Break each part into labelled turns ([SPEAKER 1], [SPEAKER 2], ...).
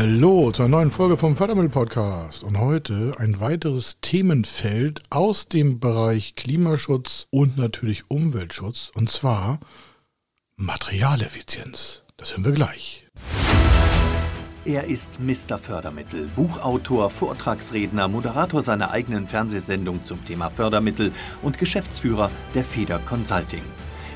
[SPEAKER 1] Hallo zur neuen Folge vom Fördermittel-Podcast und heute ein weiteres Themenfeld aus dem Bereich Klimaschutz und natürlich Umweltschutz und zwar Materialeffizienz. Das hören wir gleich.
[SPEAKER 2] Er ist Mr. Fördermittel, Buchautor, Vortragsredner, Moderator seiner eigenen Fernsehsendung zum Thema Fördermittel und Geschäftsführer der Feder Consulting.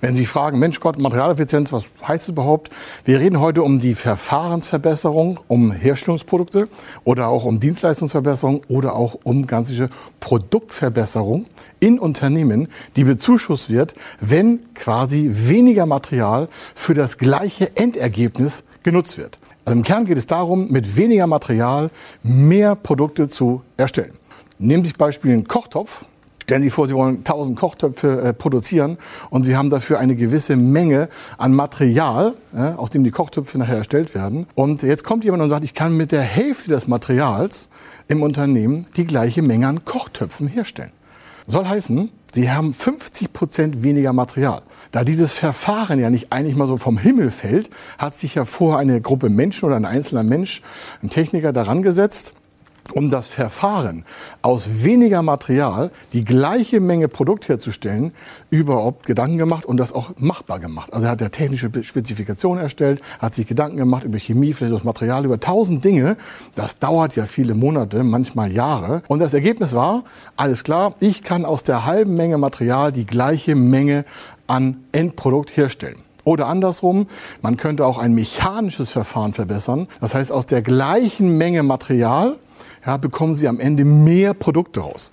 [SPEAKER 1] Wenn Sie fragen, Mensch Gott, Materialeffizienz, was heißt es überhaupt? Wir reden heute um die Verfahrensverbesserung, um Herstellungsprodukte oder auch um Dienstleistungsverbesserung oder auch um ganze Produktverbesserung in Unternehmen, die bezuschusst wird, wenn quasi weniger Material für das gleiche Endergebnis genutzt wird. Also im Kern geht es darum, mit weniger Material mehr Produkte zu erstellen. Nehmen Sie Beispiel einen Kochtopf. Stellen Sie vor, Sie wollen 1000 Kochtöpfe äh, produzieren und Sie haben dafür eine gewisse Menge an Material, äh, aus dem die Kochtöpfe nachher erstellt werden. Und jetzt kommt jemand und sagt, ich kann mit der Hälfte des Materials im Unternehmen die gleiche Menge an Kochtöpfen herstellen. Soll heißen, Sie haben 50 Prozent weniger Material. Da dieses Verfahren ja nicht eigentlich mal so vom Himmel fällt, hat sich ja vorher eine Gruppe Menschen oder ein einzelner Mensch, ein Techniker daran gesetzt um das Verfahren aus weniger Material die gleiche Menge Produkt herzustellen, überhaupt Gedanken gemacht und das auch machbar gemacht. Also er hat ja technische Spezifikationen erstellt, hat sich Gedanken gemacht über Chemie, vielleicht das Material, über tausend Dinge. Das dauert ja viele Monate, manchmal Jahre. Und das Ergebnis war, alles klar, ich kann aus der halben Menge Material die gleiche Menge an Endprodukt herstellen. Oder andersrum, man könnte auch ein mechanisches Verfahren verbessern. Das heißt, aus der gleichen Menge Material ja, bekommen Sie am Ende mehr Produkte raus.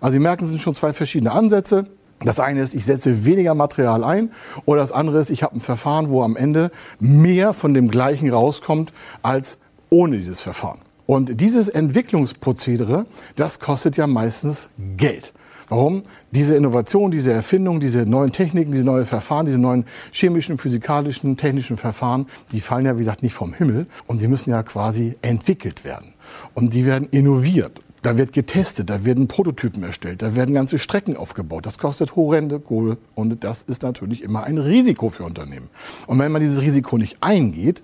[SPEAKER 1] Also Sie merken, es sind schon zwei verschiedene Ansätze. Das eine ist, ich setze weniger Material ein oder das andere ist, ich habe ein Verfahren, wo am Ende mehr von dem gleichen rauskommt als ohne dieses Verfahren. Und dieses Entwicklungsprozedere, das kostet ja meistens Geld. Warum? Diese Innovation, diese Erfindung, diese neuen Techniken, diese neuen Verfahren, diese neuen chemischen, physikalischen, technischen Verfahren, die fallen ja, wie gesagt, nicht vom Himmel und die müssen ja quasi entwickelt werden. Und die werden innoviert. Da wird getestet, da werden Prototypen erstellt, da werden ganze Strecken aufgebaut. Das kostet horrende Kohle und das ist natürlich immer ein Risiko für Unternehmen. Und wenn man dieses Risiko nicht eingeht,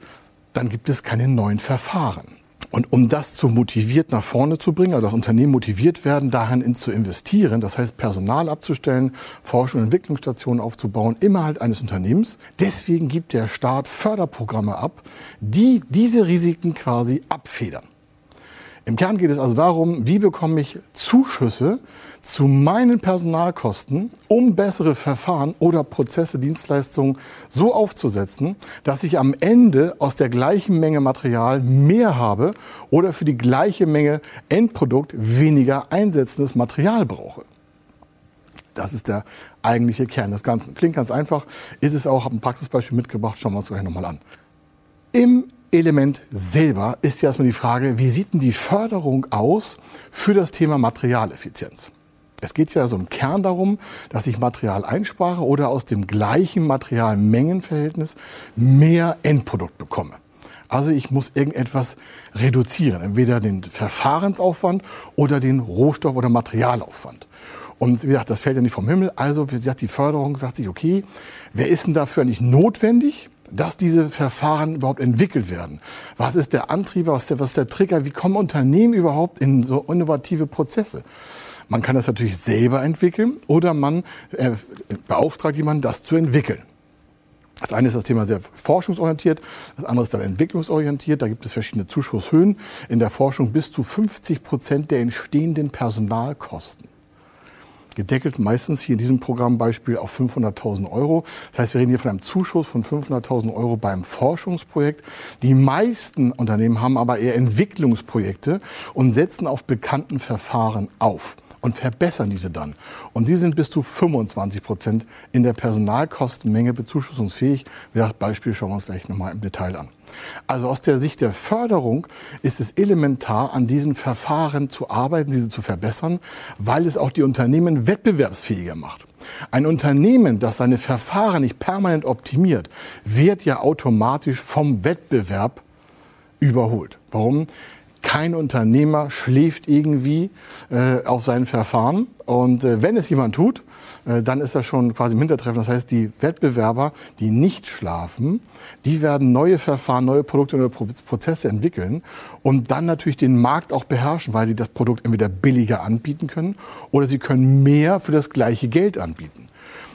[SPEAKER 1] dann gibt es keine neuen Verfahren. Und um das zu motiviert nach vorne zu bringen, also das Unternehmen motiviert werden, dahin zu investieren, das heißt Personal abzustellen, Forschung und Entwicklungsstationen aufzubauen, innerhalb eines Unternehmens. Deswegen gibt der Staat Förderprogramme ab, die diese Risiken quasi abfedern. Im Kern geht es also darum, wie bekomme ich Zuschüsse zu meinen Personalkosten, um bessere Verfahren oder Prozesse, Dienstleistungen so aufzusetzen, dass ich am Ende aus der gleichen Menge Material mehr habe oder für die gleiche Menge Endprodukt weniger einsetzendes Material brauche. Das ist der eigentliche Kern des Ganzen. Klingt ganz einfach, ist es auch, habe ein Praxisbeispiel mitgebracht, schauen wir uns gleich nochmal an. Im Element selber ist ja erstmal die Frage, wie sieht denn die Förderung aus für das Thema Materialeffizienz? Es geht ja so im Kern darum, dass ich Material einspare oder aus dem gleichen Materialmengenverhältnis mehr Endprodukt bekomme. Also ich muss irgendetwas reduzieren, entweder den Verfahrensaufwand oder den Rohstoff- oder Materialaufwand. Und wie gesagt, das fällt ja nicht vom Himmel. Also wie gesagt, die Förderung sagt sich, okay, wer ist denn dafür nicht notwendig? dass diese Verfahren überhaupt entwickelt werden. Was ist der Antrieb, was ist der, was ist der Trigger? Wie kommen Unternehmen überhaupt in so innovative Prozesse? Man kann das natürlich selber entwickeln oder man äh, beauftragt jemanden, das zu entwickeln. Das eine ist das Thema sehr forschungsorientiert, das andere ist dann entwicklungsorientiert. Da gibt es verschiedene Zuschusshöhen. In der Forschung bis zu 50 Prozent der entstehenden Personalkosten gedeckelt, meistens hier in diesem Programmbeispiel auf 500.000 Euro. Das heißt, wir reden hier von einem Zuschuss von 500.000 Euro beim Forschungsprojekt. Die meisten Unternehmen haben aber eher Entwicklungsprojekte und setzen auf bekannten Verfahren auf. Und verbessern diese dann. Und die sind bis zu 25 Prozent in der Personalkostenmenge bezuschussungsfähig. Das Beispiel schauen wir uns gleich nochmal im Detail an. Also aus der Sicht der Förderung ist es elementar, an diesen Verfahren zu arbeiten, diese zu verbessern, weil es auch die Unternehmen wettbewerbsfähiger macht. Ein Unternehmen, das seine Verfahren nicht permanent optimiert, wird ja automatisch vom Wettbewerb überholt. Warum? Kein Unternehmer schläft irgendwie äh, auf seinen Verfahren. Und äh, wenn es jemand tut, äh, dann ist das schon quasi im Hintertreffen. Das heißt, die Wettbewerber, die nicht schlafen, die werden neue Verfahren, neue Produkte, neue Prozesse entwickeln und dann natürlich den Markt auch beherrschen, weil sie das Produkt entweder billiger anbieten können oder sie können mehr für das gleiche Geld anbieten.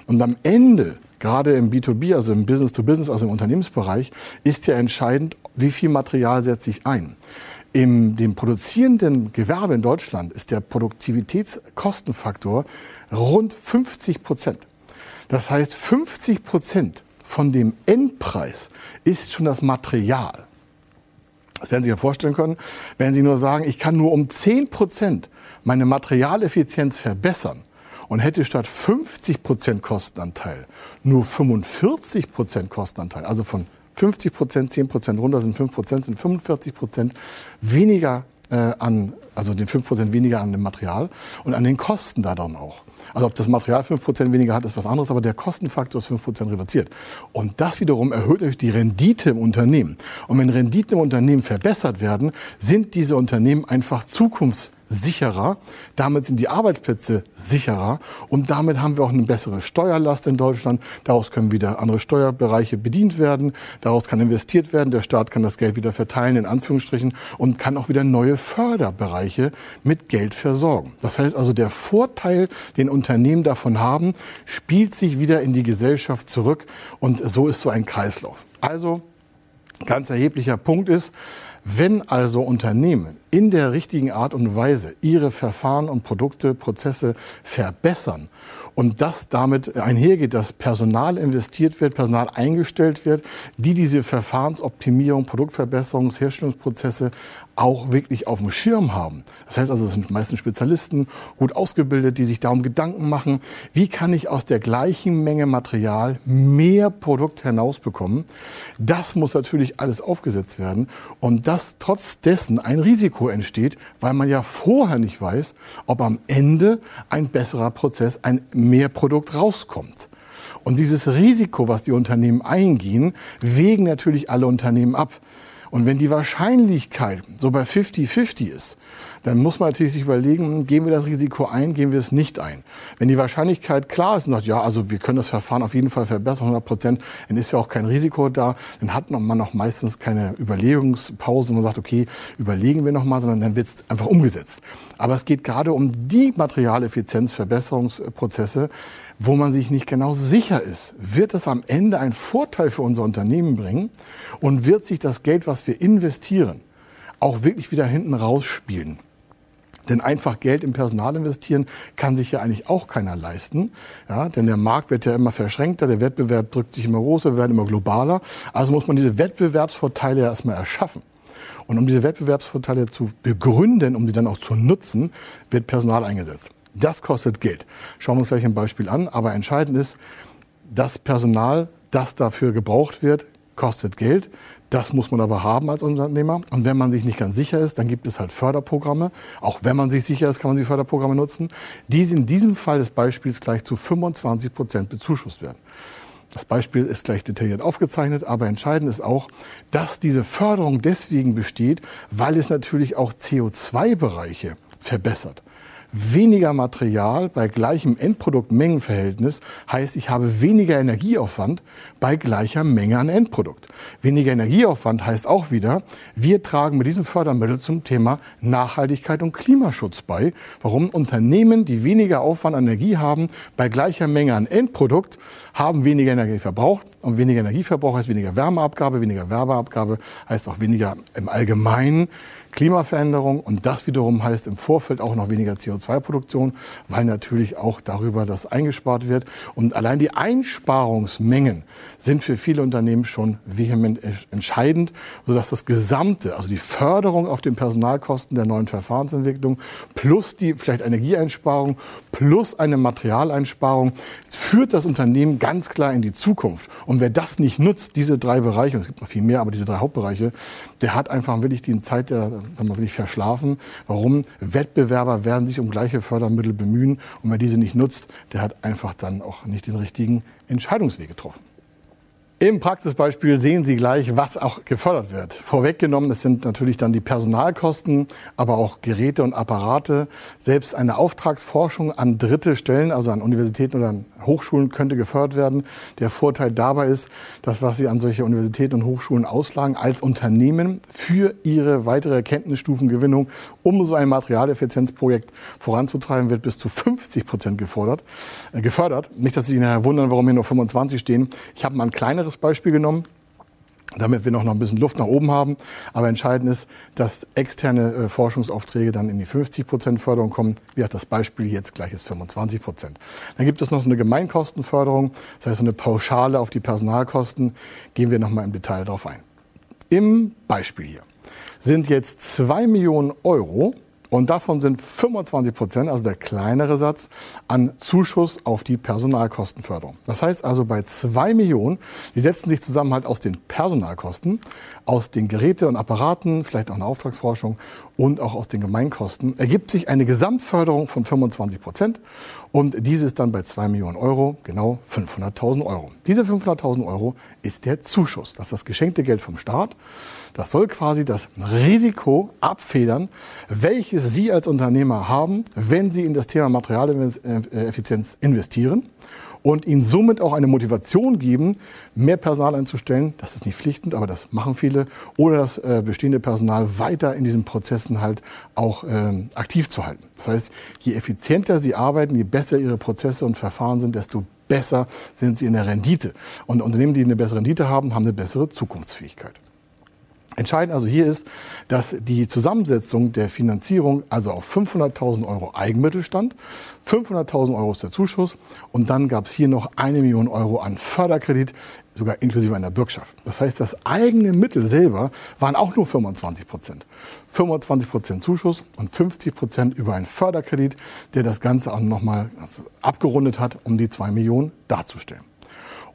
[SPEAKER 1] Und am Ende gerade im B2B, also im Business to Business, also im Unternehmensbereich, ist ja entscheidend, wie viel Material setze ich ein. In dem produzierenden Gewerbe in Deutschland ist der Produktivitätskostenfaktor rund 50 Prozent. Das heißt, 50 Prozent von dem Endpreis ist schon das Material. Das werden Sie sich ja vorstellen können, wenn Sie nur sagen, ich kann nur um 10 Prozent meine Materialeffizienz verbessern und hätte statt 50 Prozent Kostenanteil nur 45 Prozent Kostenanteil, also von 50 Prozent, 10 Prozent runter sind 5 Prozent, sind 45 Prozent weniger äh, an, also den 5 Prozent weniger an dem Material und an den Kosten da dann auch. Also ob das Material 5 Prozent weniger hat, ist was anderes, aber der Kostenfaktor ist 5 Prozent reduziert. Und das wiederum erhöht natürlich die Rendite im Unternehmen. Und wenn Renditen im Unternehmen verbessert werden, sind diese Unternehmen einfach zukunfts sicherer. Damit sind die Arbeitsplätze sicherer und damit haben wir auch eine bessere Steuerlast in Deutschland. Daraus können wieder andere Steuerbereiche bedient werden. Daraus kann investiert werden. Der Staat kann das Geld wieder verteilen, in Anführungsstrichen, und kann auch wieder neue Förderbereiche mit Geld versorgen. Das heißt also, der Vorteil, den Unternehmen davon haben, spielt sich wieder in die Gesellschaft zurück und so ist so ein Kreislauf. Also, ganz erheblicher Punkt ist, wenn also Unternehmen in der richtigen Art und Weise ihre Verfahren und Produkte, Prozesse verbessern und das damit einhergeht, dass Personal investiert wird, Personal eingestellt wird, die diese Verfahrensoptimierung, Produktverbesserungs-, Herstellungsprozesse auch wirklich auf dem Schirm haben. Das heißt also, es sind meistens Spezialisten, gut ausgebildet, die sich darum Gedanken machen, wie kann ich aus der gleichen Menge Material mehr Produkt hinausbekommen. Das muss natürlich alles aufgesetzt werden und das trotz dessen ein Risiko entsteht, weil man ja vorher nicht weiß, ob am Ende ein besserer Prozess, ein Mehrprodukt rauskommt. Und dieses Risiko, was die Unternehmen eingehen, wägen natürlich alle Unternehmen ab. Und wenn die Wahrscheinlichkeit so bei 50-50 ist, dann muss man natürlich sich überlegen, gehen wir das Risiko ein, gehen wir es nicht ein. Wenn die Wahrscheinlichkeit klar ist und sagt, ja, also wir können das Verfahren auf jeden Fall verbessern, 100 Prozent, dann ist ja auch kein Risiko da, dann hat man auch meistens keine Überlegungspause, wo man sagt, okay, überlegen wir nochmal, sondern dann wird es einfach umgesetzt. Aber es geht gerade um die Materialeffizienzverbesserungsprozesse, wo man sich nicht genau sicher ist, wird es am Ende einen Vorteil für unser Unternehmen bringen und wird sich das Geld, was wir investieren, auch wirklich wieder hinten rausspielen. Denn einfach Geld in Personal investieren kann sich ja eigentlich auch keiner leisten. Ja, denn der Markt wird ja immer verschränkter, der Wettbewerb drückt sich immer größer, wir werden immer globaler. Also muss man diese Wettbewerbsvorteile ja erstmal erschaffen. Und um diese Wettbewerbsvorteile zu begründen, um sie dann auch zu nutzen, wird Personal eingesetzt. Das kostet Geld. Schauen wir uns gleich ein Beispiel an. Aber entscheidend ist, das Personal, das dafür gebraucht wird, kostet Geld. Das muss man aber haben als Unternehmer. Und wenn man sich nicht ganz sicher ist, dann gibt es halt Förderprogramme. Auch wenn man sich sicher ist, kann man die Förderprogramme nutzen, die in diesem Fall des Beispiels gleich zu 25 Prozent bezuschusst werden. Das Beispiel ist gleich detailliert aufgezeichnet, aber entscheidend ist auch, dass diese Förderung deswegen besteht, weil es natürlich auch CO2-Bereiche verbessert. Weniger Material bei gleichem Endprodukt-Mengenverhältnis heißt, ich habe weniger Energieaufwand bei gleicher Menge an Endprodukt. Weniger Energieaufwand heißt auch wieder, wir tragen mit diesem Fördermittel zum Thema Nachhaltigkeit und Klimaschutz bei. Warum? Unternehmen, die weniger Aufwand an Energie haben, bei gleicher Menge an Endprodukt, haben weniger Energieverbrauch. Und weniger Energieverbrauch heißt weniger Wärmeabgabe. Weniger Wärmeabgabe heißt auch weniger im Allgemeinen Klimaveränderung und das wiederum heißt im Vorfeld auch noch weniger CO2-Produktion, weil natürlich auch darüber das eingespart wird. Und allein die Einsparungsmengen sind für viele Unternehmen schon vehement entscheidend, sodass das Gesamte, also die Förderung auf den Personalkosten der neuen Verfahrensentwicklung plus die vielleicht Energieeinsparung plus eine Materialeinsparung führt das Unternehmen ganz klar in die Zukunft. Und wer das nicht nutzt, diese drei Bereiche, und es gibt noch viel mehr, aber diese drei Hauptbereiche, der hat einfach wirklich die Zeit der, wirklich verschlafen. Warum? Wettbewerber werden sich um gleiche Fördermittel bemühen und wer diese nicht nutzt, der hat einfach dann auch nicht den richtigen Entscheidungsweg getroffen. Im Praxisbeispiel sehen Sie gleich, was auch gefördert wird. Vorweggenommen, es sind natürlich dann die Personalkosten, aber auch Geräte und Apparate. Selbst eine Auftragsforschung an dritte Stellen, also an Universitäten oder an Hochschulen, könnte gefördert werden. Der Vorteil dabei ist, dass was Sie an solche Universitäten und Hochschulen auslagen, als Unternehmen für Ihre weitere Erkenntnisstufengewinnung, um so ein Materialeffizienzprojekt voranzutreiben, wird bis zu 50 Prozent gefordert, äh, gefördert. Nicht, dass Sie sich nachher wundern, warum hier nur 25 stehen. Ich habe mal ein kleineres anderes Beispiel genommen damit wir noch ein bisschen Luft nach oben haben. Aber entscheidend ist, dass externe äh, Forschungsaufträge dann in die 50 Prozent Förderung kommen. Wie hat das Beispiel jetzt gleich ist 25 Prozent. Dann gibt es noch so eine Gemeinkostenförderung, das heißt so eine Pauschale auf die Personalkosten. Gehen wir noch mal im Detail darauf ein. Im Beispiel hier sind jetzt zwei Millionen Euro und davon sind 25 Prozent, also der kleinere Satz, an Zuschuss auf die Personalkostenförderung. Das heißt also bei zwei Millionen, die setzen sich zusammen halt aus den Personalkosten, aus den Geräte und Apparaten, vielleicht auch eine Auftragsforschung und auch aus den Gemeinkosten, ergibt sich eine Gesamtförderung von 25 Prozent. Und diese ist dann bei zwei Millionen Euro, genau 500.000 Euro. Diese 500.000 Euro ist der Zuschuss. Das ist das geschenkte Geld vom Staat. Das soll quasi das Risiko abfedern, welches Sie als Unternehmer haben, wenn Sie in das Thema Materialeffizienz investieren und ihnen somit auch eine Motivation geben, mehr Personal einzustellen. Das ist nicht pflichtend, aber das machen viele. Oder das äh, bestehende Personal weiter in diesen Prozessen halt auch äh, aktiv zu halten. Das heißt, je effizienter sie arbeiten, je besser ihre Prozesse und Verfahren sind, desto besser sind sie in der Rendite. Und Unternehmen, die eine bessere Rendite haben, haben eine bessere Zukunftsfähigkeit. Entscheidend also hier ist, dass die Zusammensetzung der Finanzierung also auf 500.000 Euro Eigenmittel stand. 500.000 Euro ist der Zuschuss und dann gab es hier noch eine Million Euro an Förderkredit, sogar inklusive einer Bürgschaft. Das heißt, das eigene Mittel selber waren auch nur 25 Prozent. 25 Prozent Zuschuss und 50 Prozent über einen Förderkredit, der das Ganze auch nochmal abgerundet hat, um die zwei Millionen darzustellen.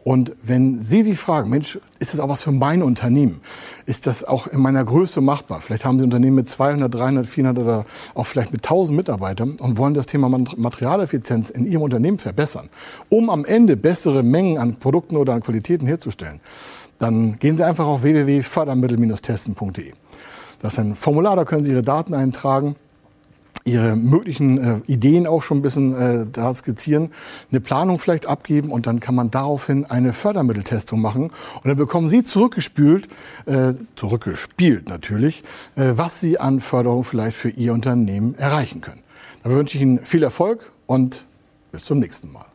[SPEAKER 1] Und wenn Sie sich fragen, Mensch, ist das auch was für mein Unternehmen? Ist das auch in meiner Größe machbar? Vielleicht haben Sie Unternehmen mit 200, 300, 400 oder auch vielleicht mit 1000 Mitarbeitern und wollen das Thema Materialeffizienz in Ihrem Unternehmen verbessern, um am Ende bessere Mengen an Produkten oder an Qualitäten herzustellen. Dann gehen Sie einfach auf www.fördermittel-testen.de. Das ist ein Formular, da können Sie Ihre Daten eintragen ihre möglichen äh, Ideen auch schon ein bisschen äh, da skizzieren, eine Planung vielleicht abgeben und dann kann man daraufhin eine Fördermitteltestung machen und dann bekommen Sie zurückgespült, äh, zurückgespielt natürlich, äh, was Sie an Förderung vielleicht für Ihr Unternehmen erreichen können. Da wünsche ich Ihnen viel Erfolg und bis zum nächsten Mal.